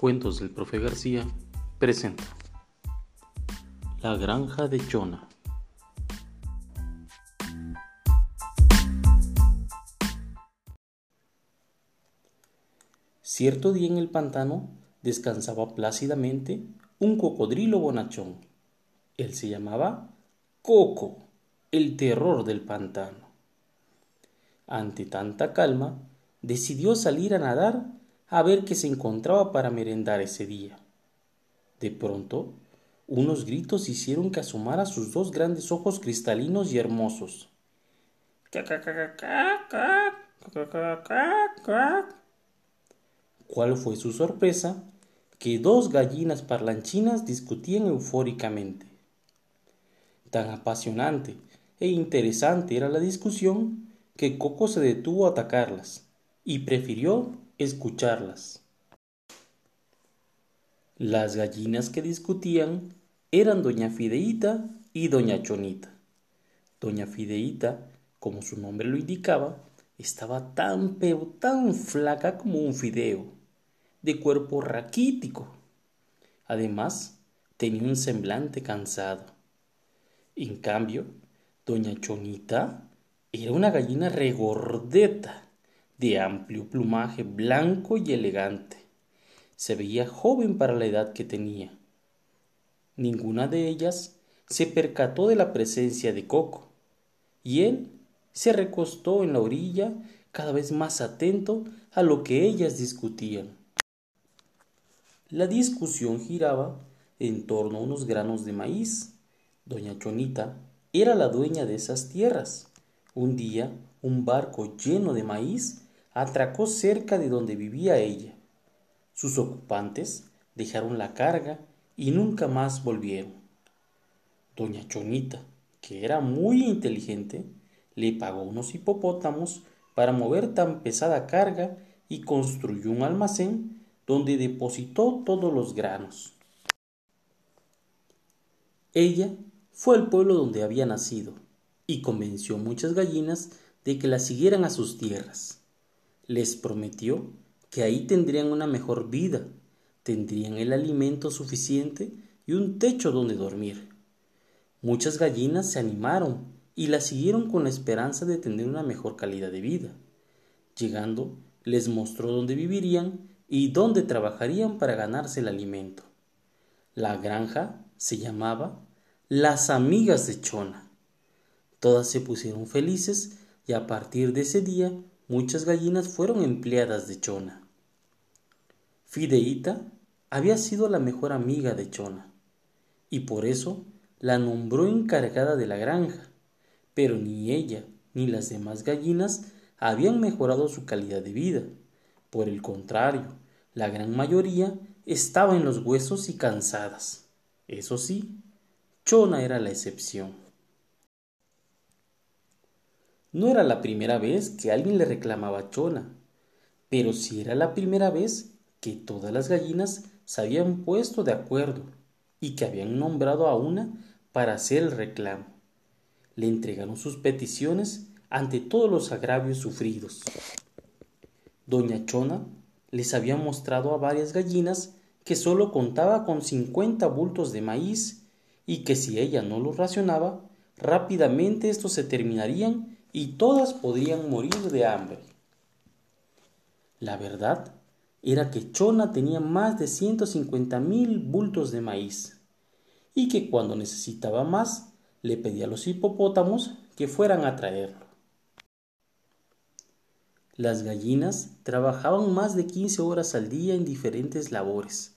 Cuentos del Profe García presenta La granja de Chona. Cierto día en el pantano descansaba plácidamente un cocodrilo bonachón. Él se llamaba Coco, el terror del pantano. Ante tanta calma, decidió salir a nadar a ver qué se encontraba para merendar ese día. De pronto, unos gritos hicieron que asomara sus dos grandes ojos cristalinos y hermosos. ¿Cuál fue su sorpresa? Que dos gallinas parlanchinas discutían eufóricamente. Tan apasionante e interesante era la discusión que Coco se detuvo a atacarlas y prefirió escucharlas. Las gallinas que discutían eran doña Fideíta y doña Chonita. Doña Fideíta, como su nombre lo indicaba, estaba tan pero tan flaca como un fideo, de cuerpo raquítico. Además, tenía un semblante cansado. En cambio, doña Chonita era una gallina regordeta, de amplio plumaje blanco y elegante. Se veía joven para la edad que tenía. Ninguna de ellas se percató de la presencia de Coco, y él se recostó en la orilla cada vez más atento a lo que ellas discutían. La discusión giraba en torno a unos granos de maíz. Doña Chonita era la dueña de esas tierras. Un día un barco lleno de maíz atracó cerca de donde vivía ella. Sus ocupantes dejaron la carga y nunca más volvieron. Doña Chonita, que era muy inteligente, le pagó unos hipopótamos para mover tan pesada carga y construyó un almacén donde depositó todos los granos. Ella fue al pueblo donde había nacido y convenció muchas gallinas de que la siguieran a sus tierras les prometió que ahí tendrían una mejor vida, tendrían el alimento suficiente y un techo donde dormir. Muchas gallinas se animaron y la siguieron con la esperanza de tener una mejor calidad de vida. Llegando, les mostró dónde vivirían y dónde trabajarían para ganarse el alimento. La granja se llamaba Las Amigas de Chona. Todas se pusieron felices y a partir de ese día muchas gallinas fueron empleadas de Chona. Fideíta había sido la mejor amiga de Chona, y por eso la nombró encargada de la granja, pero ni ella ni las demás gallinas habían mejorado su calidad de vida. Por el contrario, la gran mayoría estaba en los huesos y cansadas. Eso sí, Chona era la excepción. No era la primera vez que alguien le reclamaba Chona, pero sí era la primera vez que todas las gallinas se habían puesto de acuerdo y que habían nombrado a una para hacer el reclamo. Le entregaron sus peticiones ante todos los agravios sufridos. Doña Chona les había mostrado a varias gallinas que sólo contaba con cincuenta bultos de maíz y que si ella no los racionaba, rápidamente estos se terminarían y todas podrían morir de hambre. La verdad era que Chona tenía más de ciento cincuenta mil bultos de maíz y que cuando necesitaba más le pedía a los hipopótamos que fueran a traerlo. Las gallinas trabajaban más de quince horas al día en diferentes labores.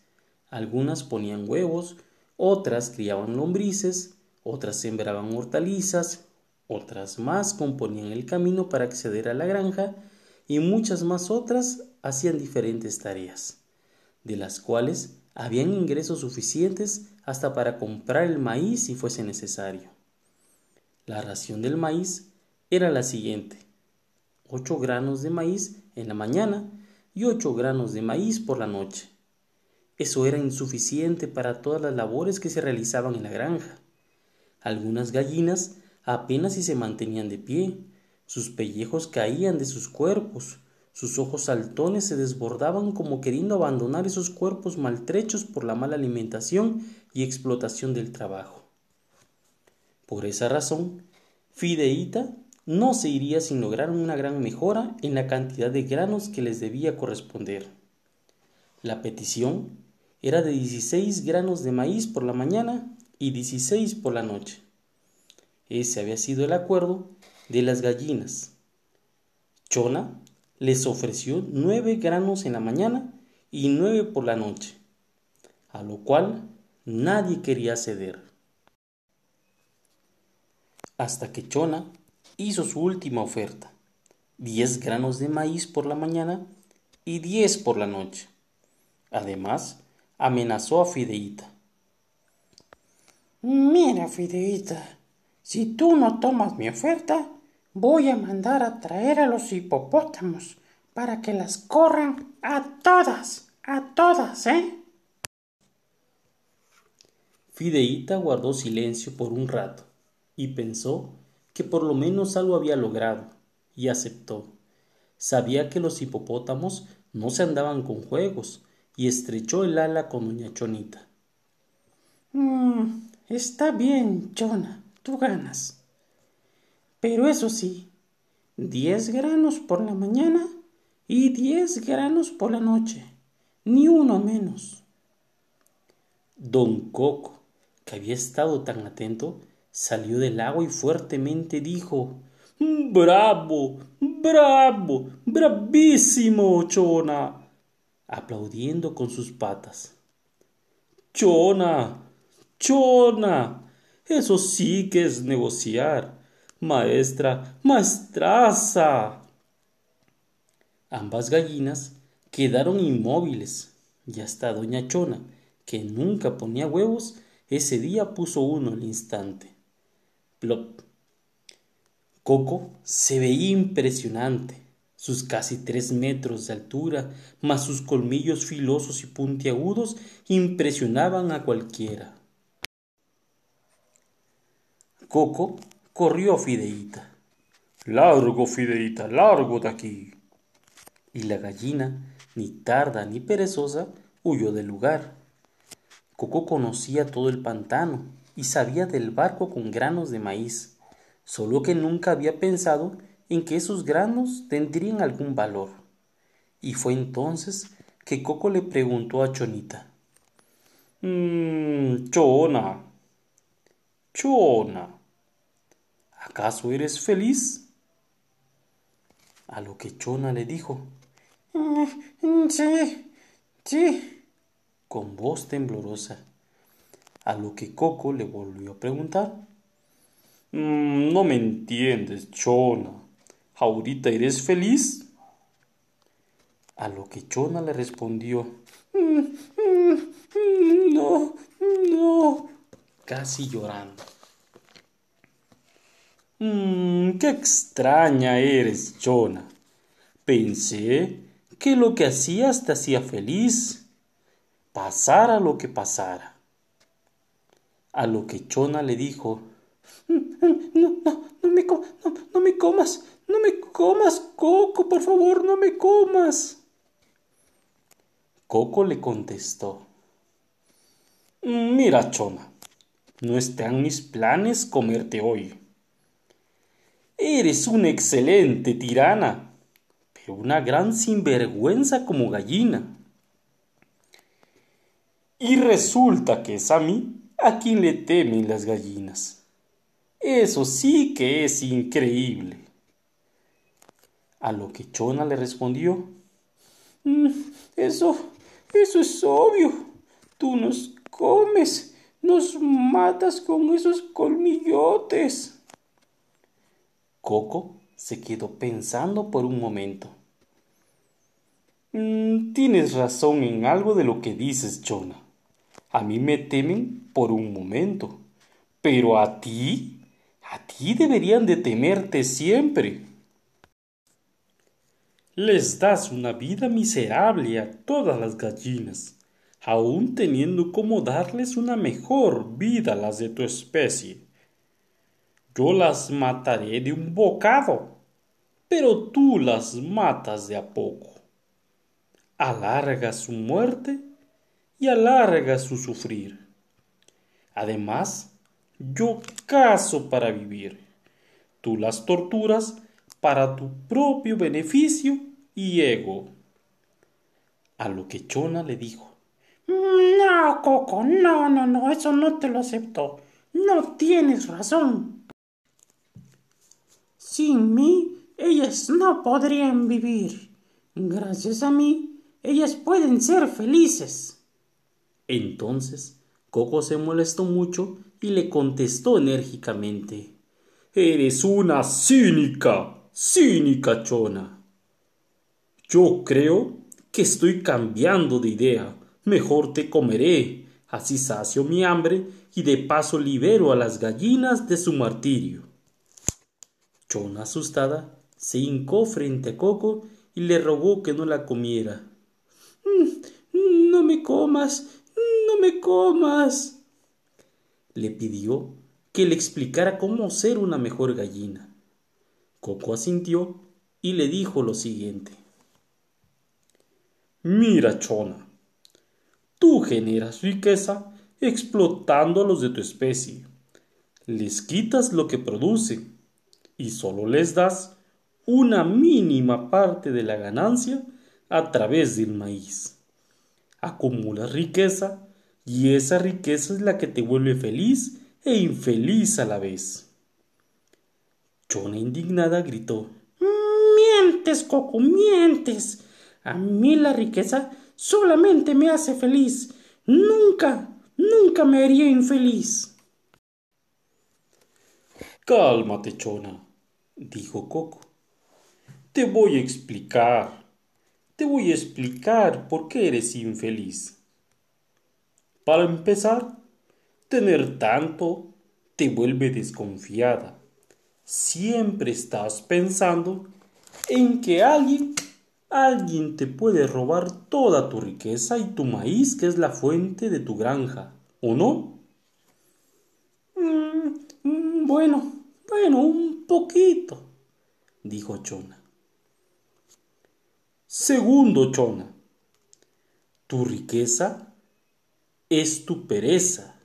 Algunas ponían huevos, otras criaban lombrices, otras sembraban hortalizas, otras más componían el camino para acceder a la granja y muchas más otras hacían diferentes tareas, de las cuales habían ingresos suficientes hasta para comprar el maíz si fuese necesario. La ración del maíz era la siguiente: ocho granos de maíz en la mañana y ocho granos de maíz por la noche. Eso era insuficiente para todas las labores que se realizaban en la granja. Algunas gallinas apenas si se mantenían de pie, sus pellejos caían de sus cuerpos, Sus ojos saltones se desbordaban como queriendo abandonar esos cuerpos maltrechos por la mala alimentación y explotación del trabajo. Por esa razón, Fideita no se iría sin lograr una gran mejora en la cantidad de granos que les debía corresponder. La petición era de 16 granos de maíz por la mañana y 16 por la noche. Ese había sido el acuerdo de las gallinas. Chona les ofreció nueve granos en la mañana y nueve por la noche, a lo cual nadie quería ceder. Hasta que Chona hizo su última oferta, diez granos de maíz por la mañana y diez por la noche. Además, amenazó a Fideita. Mira, Fideita, si tú no tomas mi oferta, voy a mandar a traer a los hipopótamos para que las corran a todas, a todas, ¿eh? Fideíta guardó silencio por un rato y pensó que por lo menos algo había logrado y aceptó. Sabía que los hipopótamos no se andaban con juegos y estrechó el ala con doña Chonita. Mm, está bien, Chona, tú ganas. Pero eso sí, diez granos por la mañana y diez granos por la noche, ni uno menos. Don Coco, que había estado tan atento, salió del agua y fuertemente dijo Bravo, bravo, bravísimo, Chona, aplaudiendo con sus patas. Chona, Chona, eso sí que es negociar. Maestra, maestraza. Ambas gallinas quedaron inmóviles y hasta doña Chona, que nunca ponía huevos, ese día puso uno al instante. Plop. Coco se veía impresionante. Sus casi tres metros de altura, más sus colmillos filosos y puntiagudos, impresionaban a cualquiera. Coco corrió a Fideíta. Largo, Fideíta, largo de aquí. Y la gallina, ni tarda ni perezosa, huyó del lugar. Coco conocía todo el pantano y sabía del barco con granos de maíz, solo que nunca había pensado en que esos granos tendrían algún valor. Y fue entonces que Coco le preguntó a Chonita. Mmm, Chona, Chona, ¿acaso eres feliz? A lo que Chona le dijo. Mm, sí, sí, con voz temblorosa. A lo que Coco le volvió a preguntar. Mm, no me entiendes, Chona. ¿Ahorita eres feliz? A lo que Chona le respondió, no, no, casi llorando. Mmm, qué extraña eres, Chona. Pensé que lo que hacías te hacía feliz, pasara lo que pasara. A lo que Chona le dijo, no, no, no me, no, no me comas, no me comas, Coco, por favor, no me comas. Coco le contestó. Mira, Chona, no están mis planes comerte hoy. Eres una excelente tirana, pero una gran sinvergüenza como gallina. Y resulta que es a mí a quien le temen las gallinas. Eso sí que es increíble. A lo que Chona le respondió mm, Eso, eso es obvio. Tú nos comes, nos matas con esos colmillotes. Coco se quedó pensando por un momento. Mm, tienes razón en algo de lo que dices, Chona. A mí me temen por un momento, pero a ti, a ti deberían de temerte siempre. Les das una vida miserable a todas las gallinas, aun teniendo como darles una mejor vida a las de tu especie. Yo las mataré de un bocado, pero tú las matas de a poco. Alargas su muerte y alargas su sufrir. Además, yo caso para vivir. Tú las torturas para tu propio beneficio y ego. A lo que Chona le dijo. No, Coco, no, no, no, eso no te lo acepto. No tienes razón. Sin mí, ellas no podrían vivir. Gracias a mí, ellas pueden ser felices. Entonces, Coco se molestó mucho y le contestó enérgicamente. Eres una cínica, cínica chona. Yo creo que estoy cambiando de idea. Mejor te comeré, así sacio mi hambre y de paso libero a las gallinas de su martirio. Chona, asustada, se hincó frente a Coco y le rogó que no la comiera. Mm, no me comas, no me comas. Le pidió que le explicara cómo ser una mejor gallina. Coco asintió y le dijo lo siguiente. Mira, Chona, tú generas riqueza explotando a los de tu especie. Les quitas lo que producen y solo les das una mínima parte de la ganancia a través del maíz. Acumulas riqueza y esa riqueza es la que te vuelve feliz e infeliz a la vez. Chona indignada gritó Mientes, Coco, mientes. A mí la riqueza solamente me hace feliz. Nunca, nunca me haría infeliz. Cálmate, Chona, dijo Coco. Te voy a explicar. Te voy a explicar por qué eres infeliz. Para empezar, tener tanto te vuelve desconfiada. Siempre estás pensando en que alguien alguien te puede robar toda tu riqueza y tu maíz, que es la fuente de tu granja, ¿o no? Mm, mm, bueno, bueno, un poquito, dijo Chona. Segundo, Chona, tu riqueza es tu pereza.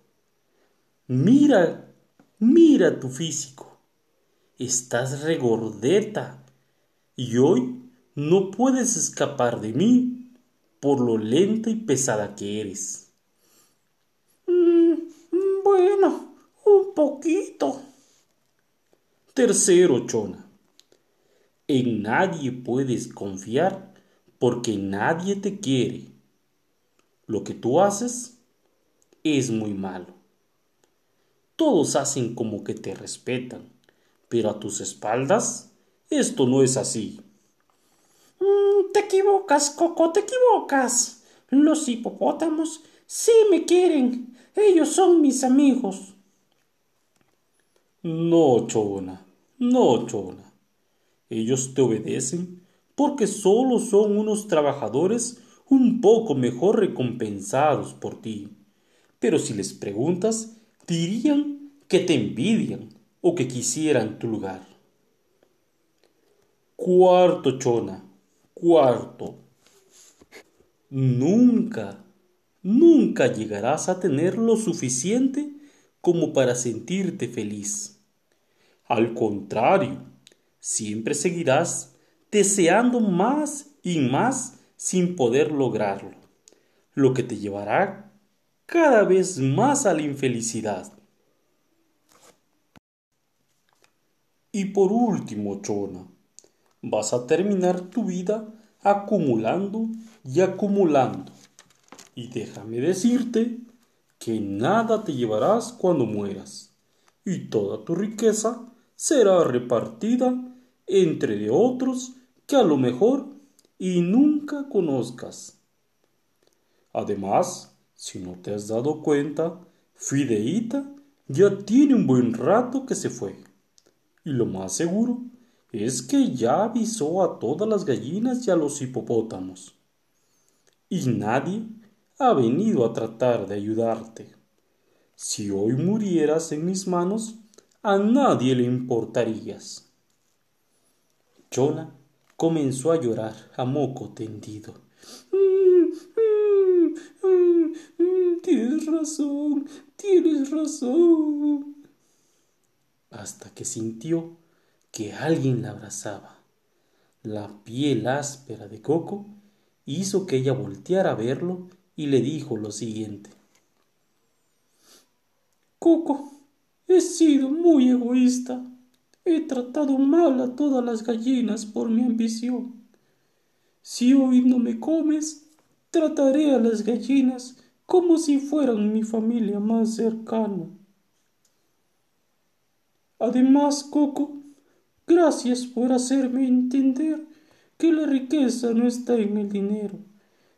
Mira, mira tu físico. Estás regordeta. Y hoy no puedes escapar de mí por lo lenta y pesada que eres. Mm, bueno, un poquito. Tercero, Chona. En nadie puedes confiar porque nadie te quiere. Lo que tú haces es muy malo. Todos hacen como que te respetan, pero a tus espaldas esto no es así. Mm, te equivocas, Coco, te equivocas. Los hipopótamos sí me quieren. Ellos son mis amigos. No, Chona, no, Chona. Ellos te obedecen porque solo son unos trabajadores un poco mejor recompensados por ti. Pero si les preguntas, dirían que te envidian o que quisieran tu lugar. Cuarto, Chona, Cuarto, nunca, nunca llegarás a tener lo suficiente como para sentirte feliz. Al contrario, siempre seguirás deseando más y más sin poder lograrlo, lo que te llevará cada vez más a la infelicidad. Y por último, Chona, vas a terminar tu vida acumulando y acumulando. Y déjame decirte que nada te llevarás cuando mueras, y toda tu riqueza será repartida entre de otros que a lo mejor y nunca conozcas. Además, si no te has dado cuenta, Fideita ya tiene un buen rato que se fue. Y lo más seguro es que ya avisó a todas las gallinas y a los hipopótamos. Y nadie ha venido a tratar de ayudarte. Si hoy murieras en mis manos, a nadie le importarías. Chona comenzó a llorar a moco tendido. Tienes razón, tienes razón. Hasta que sintió que alguien la abrazaba. La piel áspera de Coco hizo que ella volteara a verlo y le dijo lo siguiente. Coco, he sido muy egoísta. He tratado mal a todas las gallinas por mi ambición. Si hoy no me comes, trataré a las gallinas como si fueran mi familia más cercana. Además, Coco, gracias por hacerme entender que la riqueza no está en el dinero,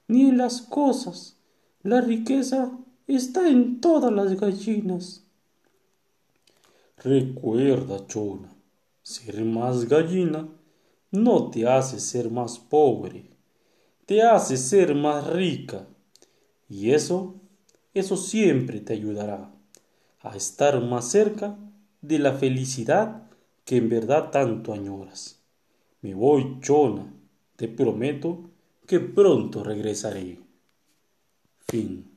ni en las cosas. La riqueza está en todas las gallinas. Recuerda, Chona, ser más gallina no te hace ser más pobre, te hace ser más rica. Y eso, eso siempre te ayudará a estar más cerca de la felicidad que en verdad tanto añoras. Me voy, Chona, te prometo que pronto regresaré. Fin.